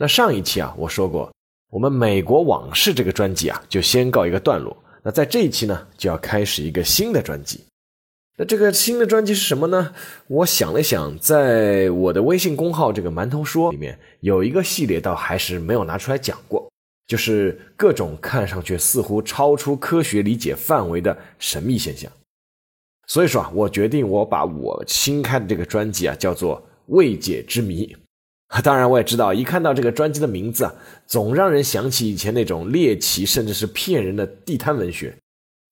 那上一期啊，我说过，我们美国往事这个专辑啊，就先告一个段落。那在这一期呢，就要开始一个新的专辑。那这个新的专辑是什么呢？我想了想，在我的微信公号这个馒头说里面，有一个系列倒还是没有拿出来讲过，就是各种看上去似乎超出科学理解范围的神秘现象。所以说啊，我决定我把我新开的这个专辑啊，叫做《未解之谜》。当然，我也知道，一看到这个专辑的名字啊，总让人想起以前那种猎奇甚至是骗人的地摊文学。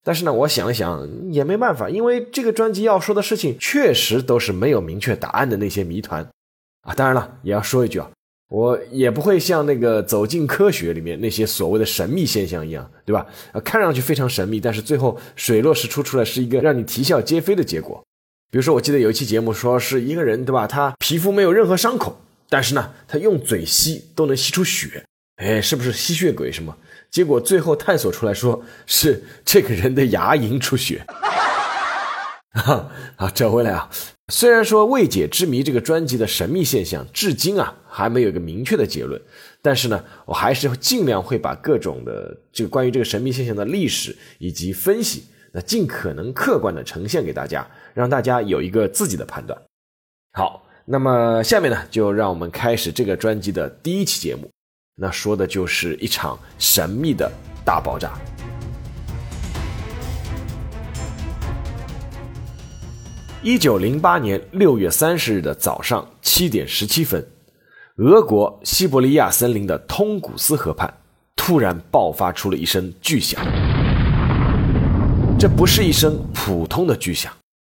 但是呢，我想了想，也没办法，因为这个专辑要说的事情确实都是没有明确答案的那些谜团啊。当然了，也要说一句啊，我也不会像那个《走进科学》里面那些所谓的神秘现象一样，对吧？啊，看上去非常神秘，但是最后水落石出，出来是一个让你啼笑皆非的结果。比如说，我记得有一期节目说是一个人，对吧？他皮肤没有任何伤口。但是呢，他用嘴吸都能吸出血，哎，是不是吸血鬼什么？结果最后探索出来说是这个人的牙龈出血。好，转回来啊，虽然说未解之谜这个专辑的神秘现象至今啊还没有一个明确的结论，但是呢，我还是尽量会把各种的这个关于这个神秘现象的历史以及分析，那尽可能客观的呈现给大家，让大家有一个自己的判断。好。那么下面呢，就让我们开始这个专辑的第一期节目。那说的就是一场神秘的大爆炸。一九零八年六月三十日的早上七点十七分，俄国西伯利亚森林的通古斯河畔突然爆发出了一声巨响。这不是一声普通的巨响，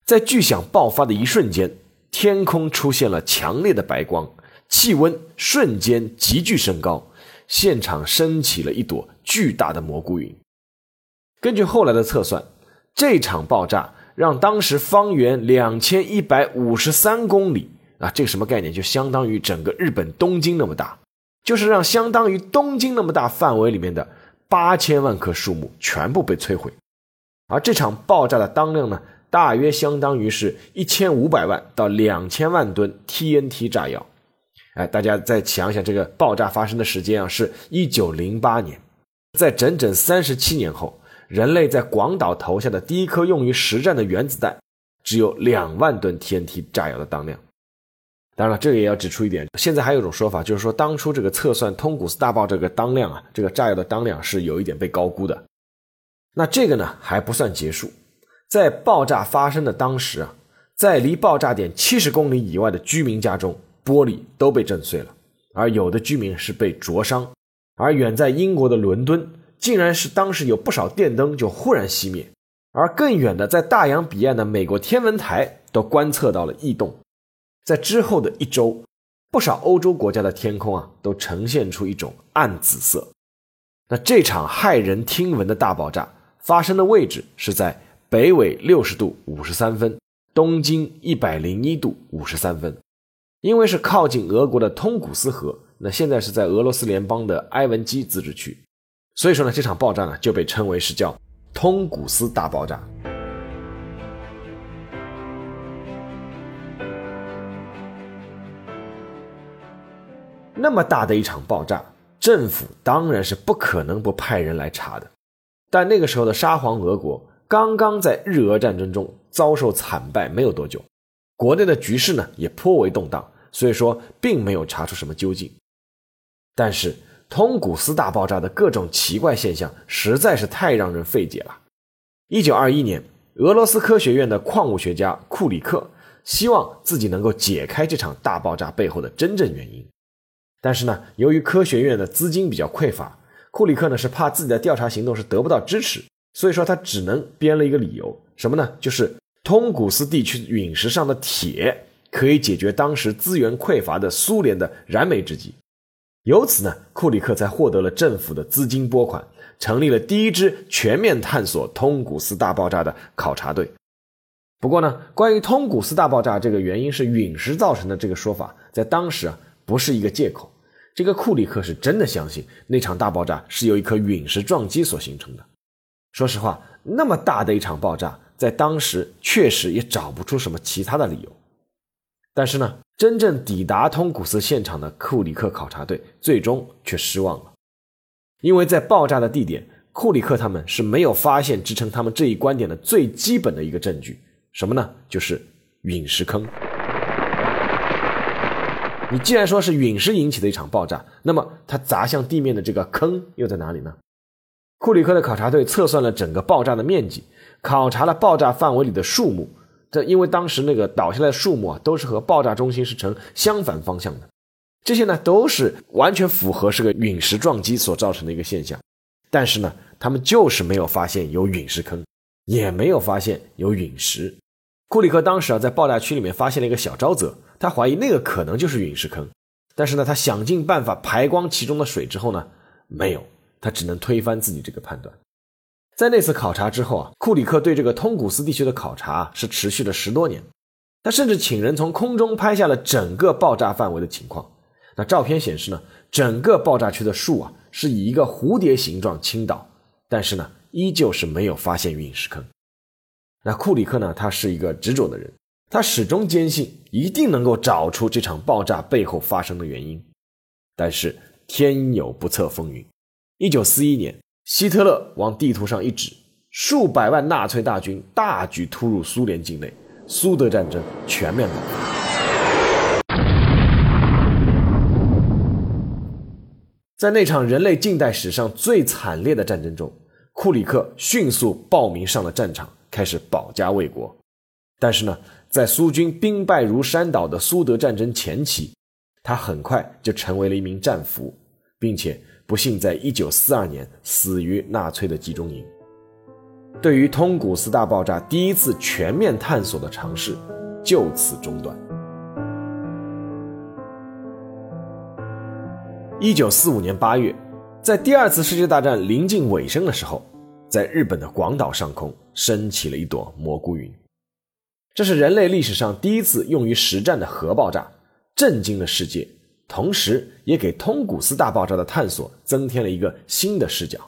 在巨响爆发的一瞬间。天空出现了强烈的白光，气温瞬间急剧升高，现场升起了一朵巨大的蘑菇云。根据后来的测算，这场爆炸让当时方圆两千一百五十三公里啊，这个什么概念？就相当于整个日本东京那么大，就是让相当于东京那么大范围里面的八千万棵树木全部被摧毁。而这场爆炸的当量呢？大约相当于是一千五百万到两千万吨 TNT 炸药，哎，大家再想想，这个爆炸发生的时间啊，是一九零八年，在整整三十七年后，人类在广岛投下的第一颗用于实战的原子弹，只有两万吨 TNT 炸药的当量。当然了，这个也要指出一点，现在还有一种说法，就是说当初这个测算通古斯大爆这个当量啊，这个炸药的当量是有一点被高估的。那这个呢，还不算结束。在爆炸发生的当时啊，在离爆炸点七十公里以外的居民家中，玻璃都被震碎了，而有的居民是被灼伤。而远在英国的伦敦，竟然是当时有不少电灯就忽然熄灭。而更远的，在大洋彼岸的美国天文台都观测到了异动。在之后的一周，不少欧洲国家的天空啊，都呈现出一种暗紫色。那这场骇人听闻的大爆炸发生的位置是在。北纬六十度五十三分，东经一百零一度五十三分。因为是靠近俄国的通古斯河，那现在是在俄罗斯联邦的埃文基自治区，所以说呢，这场爆炸呢就被称为是叫通古斯大爆炸。那么大的一场爆炸，政府当然是不可能不派人来查的。但那个时候的沙皇俄国。刚刚在日俄战争中遭受惨败没有多久，国内的局势呢也颇为动荡，所以说并没有查出什么究竟。但是通古斯大爆炸的各种奇怪现象实在是太让人费解了。一九二一年，俄罗斯科学院的矿物学家库里克希望自己能够解开这场大爆炸背后的真正原因，但是呢，由于科学院的资金比较匮乏，库里克呢是怕自己的调查行动是得不到支持。所以说，他只能编了一个理由，什么呢？就是通古斯地区陨石上的铁可以解决当时资源匮乏的苏联的燃眉之急。由此呢，库里克才获得了政府的资金拨款，成立了第一支全面探索通古斯大爆炸的考察队。不过呢，关于通古斯大爆炸这个原因是陨石造成的这个说法，在当时啊不是一个借口。这个库里克是真的相信那场大爆炸是由一颗陨石撞击所形成的。说实话，那么大的一场爆炸，在当时确实也找不出什么其他的理由。但是呢，真正抵达通古斯现场的库里克考察队最终却失望了，因为在爆炸的地点，库里克他们是没有发现支撑他们这一观点的最基本的一个证据。什么呢？就是陨石坑。你既然说是陨石引起的一场爆炸，那么它砸向地面的这个坑又在哪里呢？库里克的考察队测算了整个爆炸的面积，考察了爆炸范围里的树木。这因为当时那个倒下来的树木啊，都是和爆炸中心是呈相反方向的，这些呢都是完全符合是个陨石撞击所造成的一个现象。但是呢，他们就是没有发现有陨石坑，也没有发现有陨石。库里克当时啊，在爆炸区里面发现了一个小沼泽，他怀疑那个可能就是陨石坑。但是呢，他想尽办法排光其中的水之后呢，没有，他只能推翻自己这个判断。在那次考察之后啊，库里克对这个通古斯地区的考察是持续了十多年。他甚至请人从空中拍下了整个爆炸范围的情况。那照片显示呢，整个爆炸区的树啊是以一个蝴蝶形状倾倒，但是呢，依旧是没有发现陨石坑。那库里克呢？他是一个执着的人，他始终坚信一定能够找出这场爆炸背后发生的原因。但是天有不测风云，一九四一年，希特勒往地图上一指，数百万纳粹大军大举突入苏联境内，苏德战争全面爆发。在那场人类近代史上最惨烈的战争中，库里克迅速报名上了战场。开始保家卫国，但是呢，在苏军兵败如山倒的苏德战争前期，他很快就成为了一名战俘，并且不幸在1942年死于纳粹的集中营。对于通古斯大爆炸第一次全面探索的尝试就此中断。1945年8月，在第二次世界大战临近尾声的时候。在日本的广岛上空升起了一朵蘑菇云，这是人类历史上第一次用于实战的核爆炸，震惊了世界，同时也给通古斯大爆炸的探索增添了一个新的视角。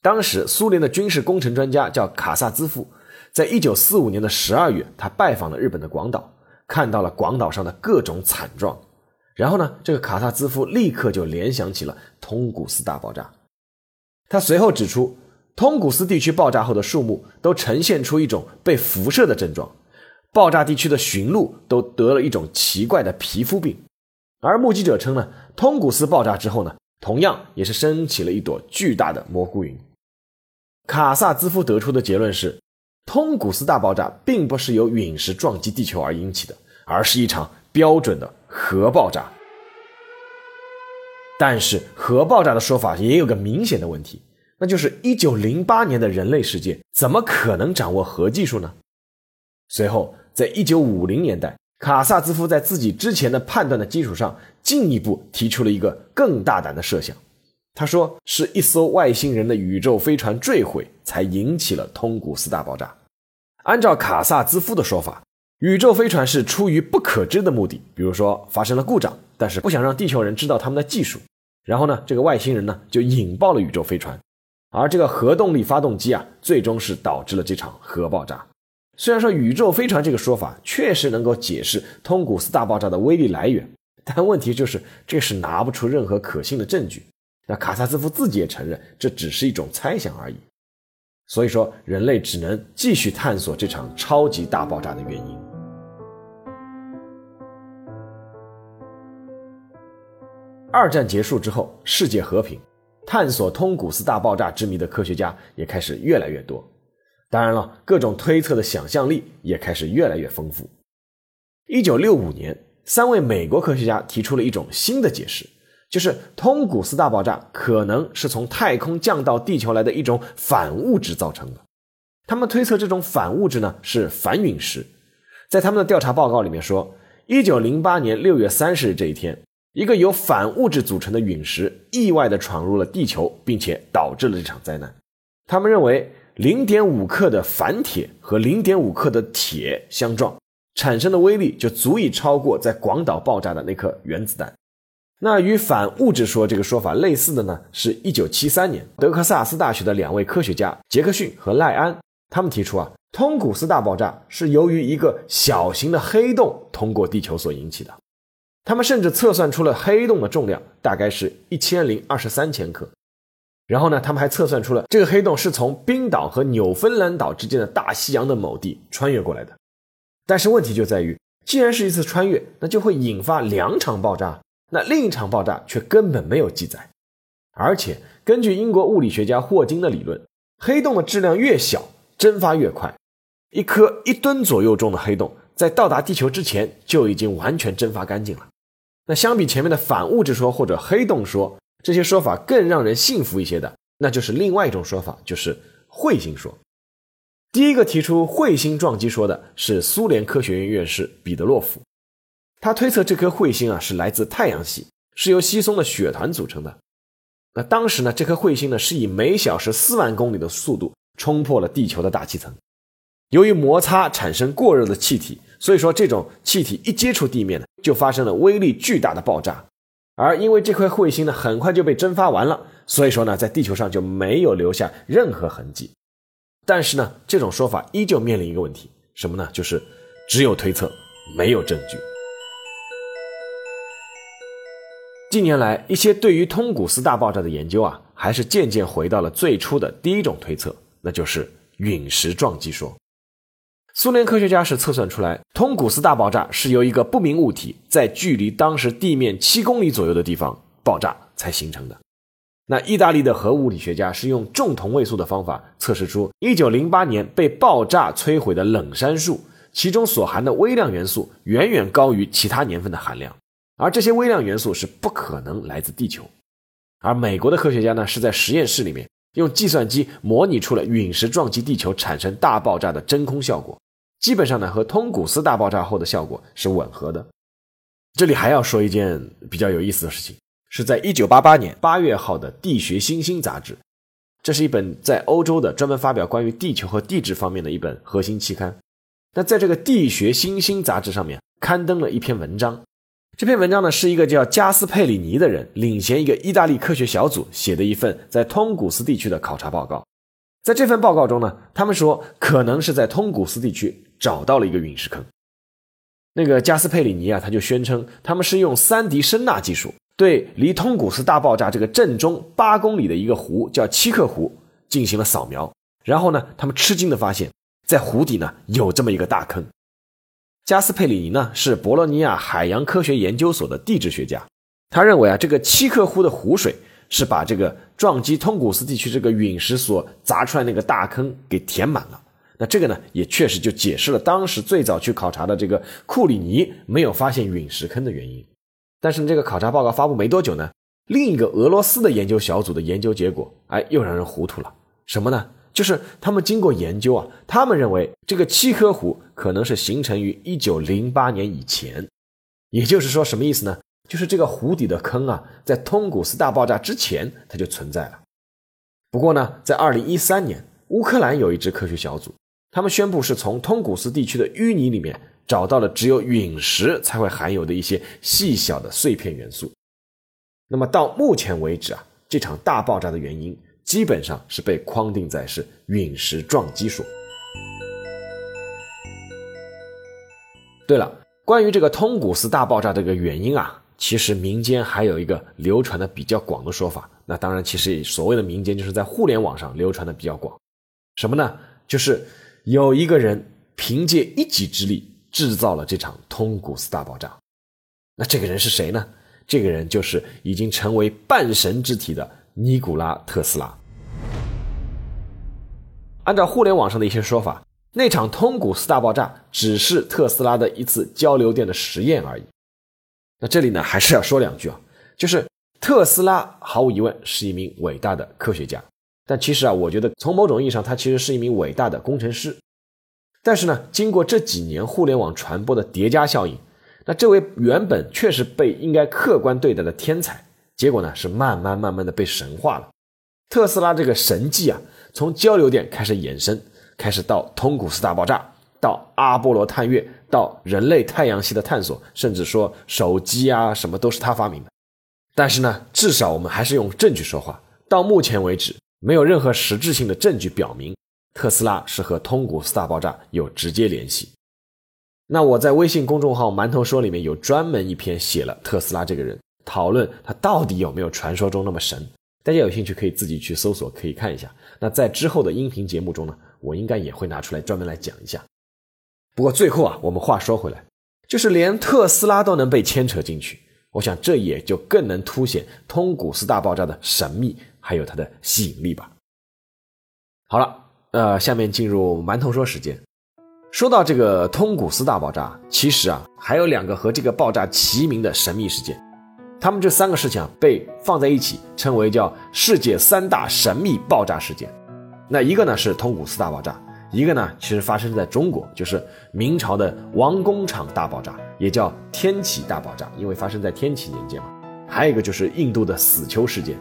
当时，苏联的军事工程专家叫卡萨兹夫，在一九四五年的十二月，他拜访了日本的广岛，看到了广岛上的各种惨状，然后呢，这个卡萨兹夫立刻就联想起了通古斯大爆炸，他随后指出。通古斯地区爆炸后的树木都呈现出一种被辐射的症状，爆炸地区的驯鹿都得了一种奇怪的皮肤病，而目击者称呢，通古斯爆炸之后呢，同样也是升起了一朵巨大的蘑菇云。卡萨兹夫得出的结论是，通古斯大爆炸并不是由陨石撞击地球而引起的，而是一场标准的核爆炸。但是核爆炸的说法也有个明显的问题。那就是一九零八年的人类世界怎么可能掌握核技术呢？随后，在一九五零年代，卡萨兹夫在自己之前的判断的基础上，进一步提出了一个更大胆的设想。他说，是一艘外星人的宇宙飞船坠毁，才引起了通古斯大爆炸。按照卡萨兹夫的说法，宇宙飞船是出于不可知的目的，比如说发生了故障，但是不想让地球人知道他们的技术，然后呢，这个外星人呢就引爆了宇宙飞船。而这个核动力发动机啊，最终是导致了这场核爆炸。虽然说宇宙飞船这个说法确实能够解释通古斯大爆炸的威力来源，但问题就是这是拿不出任何可信的证据。那卡萨兹夫自己也承认，这只是一种猜想而已。所以说，人类只能继续探索这场超级大爆炸的原因。二战结束之后，世界和平。探索通古斯大爆炸之谜的科学家也开始越来越多，当然了，各种推测的想象力也开始越来越丰富。一九六五年，三位美国科学家提出了一种新的解释，就是通古斯大爆炸可能是从太空降到地球来的一种反物质造成的。他们推测这种反物质呢是反陨石。在他们的调查报告里面说，一九零八年六月三十日这一天。一个由反物质组成的陨石意外地闯入了地球，并且导致了这场灾难。他们认为，零点五克的反铁和零点五克的铁相撞，产生的威力就足以超过在广岛爆炸的那颗原子弹。那与反物质说这个说法类似的呢，是一九七三年德克萨斯大学的两位科学家杰克逊和赖安，他们提出啊，通古斯大爆炸是由于一个小型的黑洞通过地球所引起的。他们甚至测算出了黑洞的重量大概是一千零二十三千克，然后呢，他们还测算出了这个黑洞是从冰岛和纽芬兰岛之间的大西洋的某地穿越过来的。但是问题就在于，既然是一次穿越，那就会引发两场爆炸，那另一场爆炸却根本没有记载。而且根据英国物理学家霍金的理论，黑洞的质量越小，蒸发越快。一颗一吨左右重的黑洞在到达地球之前就已经完全蒸发干净了。那相比前面的反物质说或者黑洞说，这些说法更让人信服一些的，那就是另外一种说法，就是彗星说。第一个提出彗星撞击说的是苏联科学院院士彼得洛夫，他推测这颗彗星啊是来自太阳系，是由稀松的雪团组成的。那当时呢，这颗彗星呢是以每小时四万公里的速度冲破了地球的大气层，由于摩擦产生过热的气体。所以说，这种气体一接触地面呢，就发生了威力巨大的爆炸。而因为这块彗星呢，很快就被蒸发完了，所以说呢，在地球上就没有留下任何痕迹。但是呢，这种说法依旧面临一个问题，什么呢？就是只有推测，没有证据。近年来，一些对于通古斯大爆炸的研究啊，还是渐渐回到了最初的第一种推测，那就是陨石撞击说。苏联科学家是测算出来，通古斯大爆炸是由一个不明物体在距离当时地面七公里左右的地方爆炸才形成的。那意大利的核物理学家是用重同位素的方法测试出1908年被爆炸摧毁的冷杉树，其中所含的微量元素远远高于其他年份的含量，而这些微量元素是不可能来自地球。而美国的科学家呢，是在实验室里面用计算机模拟出了陨石撞击地球产生大爆炸的真空效果。基本上呢，和通古斯大爆炸后的效果是吻合的。这里还要说一件比较有意思的事情，是在一九八八年八月号的《地学新星》杂志，这是一本在欧洲的专门发表关于地球和地质方面的一本核心期刊。那在这个《地学新星》杂志上面刊登了一篇文章，这篇文章呢是一个叫加斯佩里尼的人领衔一个意大利科学小组写的一份在通古斯地区的考察报告。在这份报告中呢，他们说可能是在通古斯地区。找到了一个陨石坑，那个加斯佩里尼啊，他就宣称他们是用三 D 声纳技术对离通古斯大爆炸这个震中八公里的一个湖叫七克湖进行了扫描，然后呢，他们吃惊的发现，在湖底呢有这么一个大坑。加斯佩里尼呢是博洛尼亚海洋科学研究所的地质学家，他认为啊，这个七克湖的湖水是把这个撞击通古斯地区这个陨石所砸出来那个大坑给填满了。那这个呢，也确实就解释了当时最早去考察的这个库里尼没有发现陨石坑的原因。但是这个考察报告发布没多久呢，另一个俄罗斯的研究小组的研究结果，哎，又让人糊涂了。什么呢？就是他们经过研究啊，他们认为这个七颗湖可能是形成于一九零八年以前。也就是说，什么意思呢？就是这个湖底的坑啊，在通古斯大爆炸之前它就存在了。不过呢，在二零一三年，乌克兰有一支科学小组。他们宣布是从通古斯地区的淤泥里面找到了只有陨石才会含有的一些细小的碎片元素。那么到目前为止啊，这场大爆炸的原因基本上是被框定在是陨石撞击说。对了，关于这个通古斯大爆炸这个原因啊，其实民间还有一个流传的比较广的说法。那当然，其实所谓的民间就是在互联网上流传的比较广。什么呢？就是。有一个人凭借一己之力制造了这场通古斯大爆炸，那这个人是谁呢？这个人就是已经成为半神之体的尼古拉特斯拉。按照互联网上的一些说法，那场通古斯大爆炸只是特斯拉的一次交流电的实验而已。那这里呢，还是要说两句啊，就是特斯拉毫无疑问是一名伟大的科学家。但其实啊，我觉得从某种意义上，他其实是一名伟大的工程师。但是呢，经过这几年互联网传播的叠加效应，那这位原本确实被应该客观对待的天才，结果呢是慢慢慢慢的被神化了。特斯拉这个神迹啊，从交流电开始延伸，开始到通古斯大爆炸，到阿波罗探月，到人类太阳系的探索，甚至说手机啊什么都是他发明的。但是呢，至少我们还是用证据说话。到目前为止，没有任何实质性的证据表明特斯拉是和通古斯大爆炸有直接联系。那我在微信公众号“馒头说”里面有专门一篇写了特斯拉这个人，讨论他到底有没有传说中那么神。大家有兴趣可以自己去搜索，可以看一下。那在之后的音频节目中呢，我应该也会拿出来专门来讲一下。不过最后啊，我们话说回来，就是连特斯拉都能被牵扯进去，我想这也就更能凸显通古斯大爆炸的神秘还有它的吸引力吧。好了，呃，下面进入馒头说时间。说到这个通古斯大爆炸，其实啊，还有两个和这个爆炸齐名的神秘事件，他们这三个事情啊被放在一起称为叫世界三大神秘爆炸事件。那一个呢是通古斯大爆炸，一个呢其实发生在中国，就是明朝的王工厂大爆炸，也叫天启大爆炸，因为发生在天启年间嘛。还有一个就是印度的死囚事件。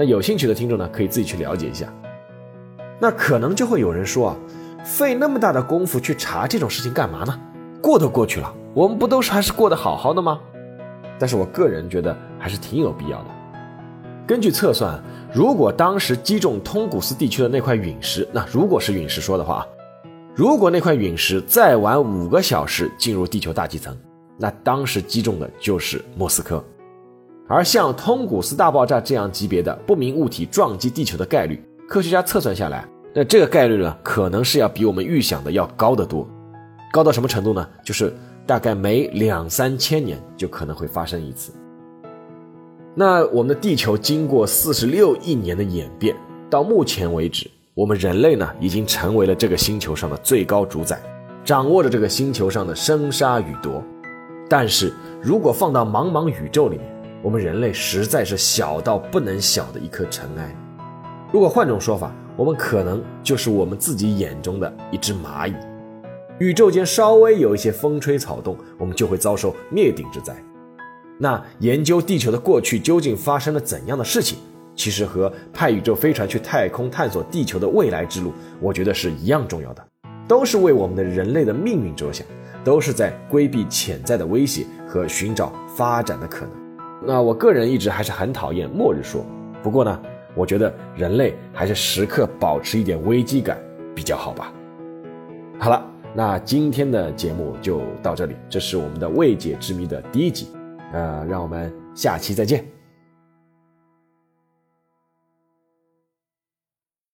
那有兴趣的听众呢，可以自己去了解一下。那可能就会有人说啊。费那么大的功夫去查这种事情干嘛呢？过都过去了，我们不都是还是过得好好的吗？但是我个人觉得还是挺有必要的。根据测算，如果当时击中通古斯地区的那块陨石，那如果是陨石说的话，如果那块陨石再晚五个小时进入地球大气层，那当时击中的就是莫斯科。而像通古斯大爆炸这样级别的不明物体撞击地球的概率，科学家测算下来。那这个概率呢，可能是要比我们预想的要高得多，高到什么程度呢？就是大概每两三千年就可能会发生一次。那我们的地球经过四十六亿年的演变，到目前为止，我们人类呢已经成为了这个星球上的最高主宰，掌握着这个星球上的生杀予夺。但是如果放到茫茫宇宙里面，我们人类实在是小到不能小的一颗尘埃。如果换种说法，我们可能就是我们自己眼中的一只蚂蚁，宇宙间稍微有一些风吹草动，我们就会遭受灭顶之灾。那研究地球的过去究竟发生了怎样的事情，其实和派宇宙飞船去太空探索地球的未来之路，我觉得是一样重要的，都是为我们的人类的命运着想，都是在规避潜在的威胁和寻找发展的可能。那我个人一直还是很讨厌末日说，不过呢。我觉得人类还是时刻保持一点危机感比较好吧。好了，那今天的节目就到这里，这是我们的未解之谜的第一集，呃，让我们下期再见。